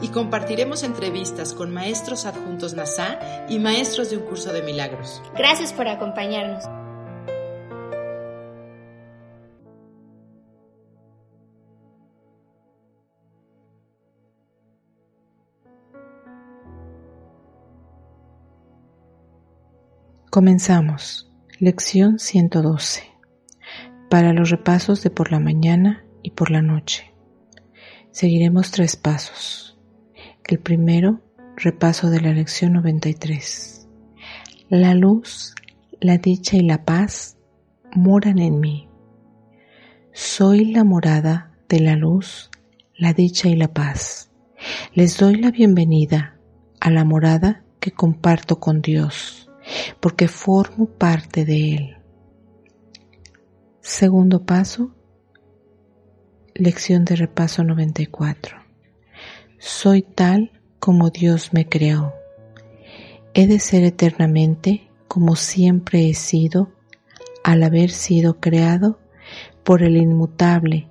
Y compartiremos entrevistas con maestros adjuntos NASA y maestros de un curso de milagros. Gracias por acompañarnos. Comenzamos. Lección 112. Para los repasos de por la mañana y por la noche. Seguiremos tres pasos. El primero, repaso de la lección 93. La luz, la dicha y la paz moran en mí. Soy la morada de la luz, la dicha y la paz. Les doy la bienvenida a la morada que comparto con Dios, porque formo parte de Él. Segundo paso, lección de repaso 94. Soy tal como Dios me creó. He de ser eternamente como siempre he sido al haber sido creado por el inmutable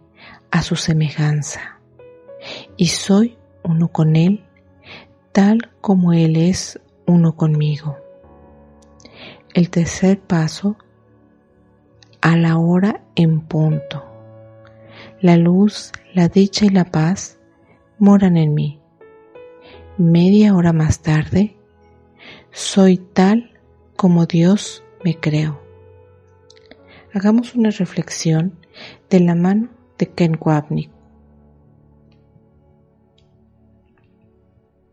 a su semejanza. Y soy uno con Él, tal como Él es uno conmigo. El tercer paso, a la hora en punto. La luz, la dicha y la paz moran en mí. Media hora más tarde, soy tal como Dios me creó. Hagamos una reflexión de la mano de Ken Wapnick.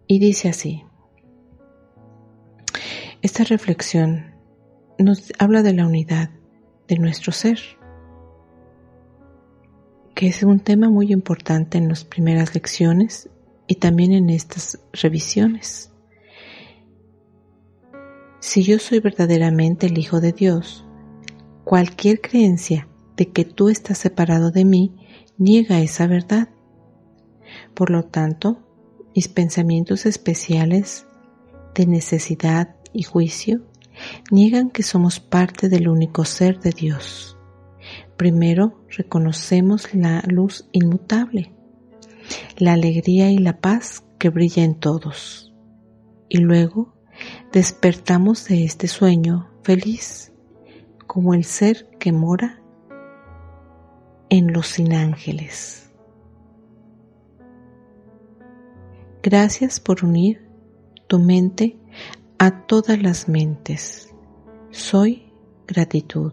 Y dice así, esta reflexión nos habla de la unidad de nuestro ser, que es un tema muy importante en las primeras lecciones y también en estas revisiones. Si yo soy verdaderamente el Hijo de Dios, cualquier creencia de que tú estás separado de mí niega esa verdad. Por lo tanto, mis pensamientos especiales de necesidad y juicio niegan que somos parte del único ser de Dios. Primero reconocemos la luz inmutable, la alegría y la paz que brilla en todos. Y luego despertamos de este sueño feliz como el ser que mora en los sin ángeles. Gracias por unir tu mente a todas las mentes. Soy gratitud.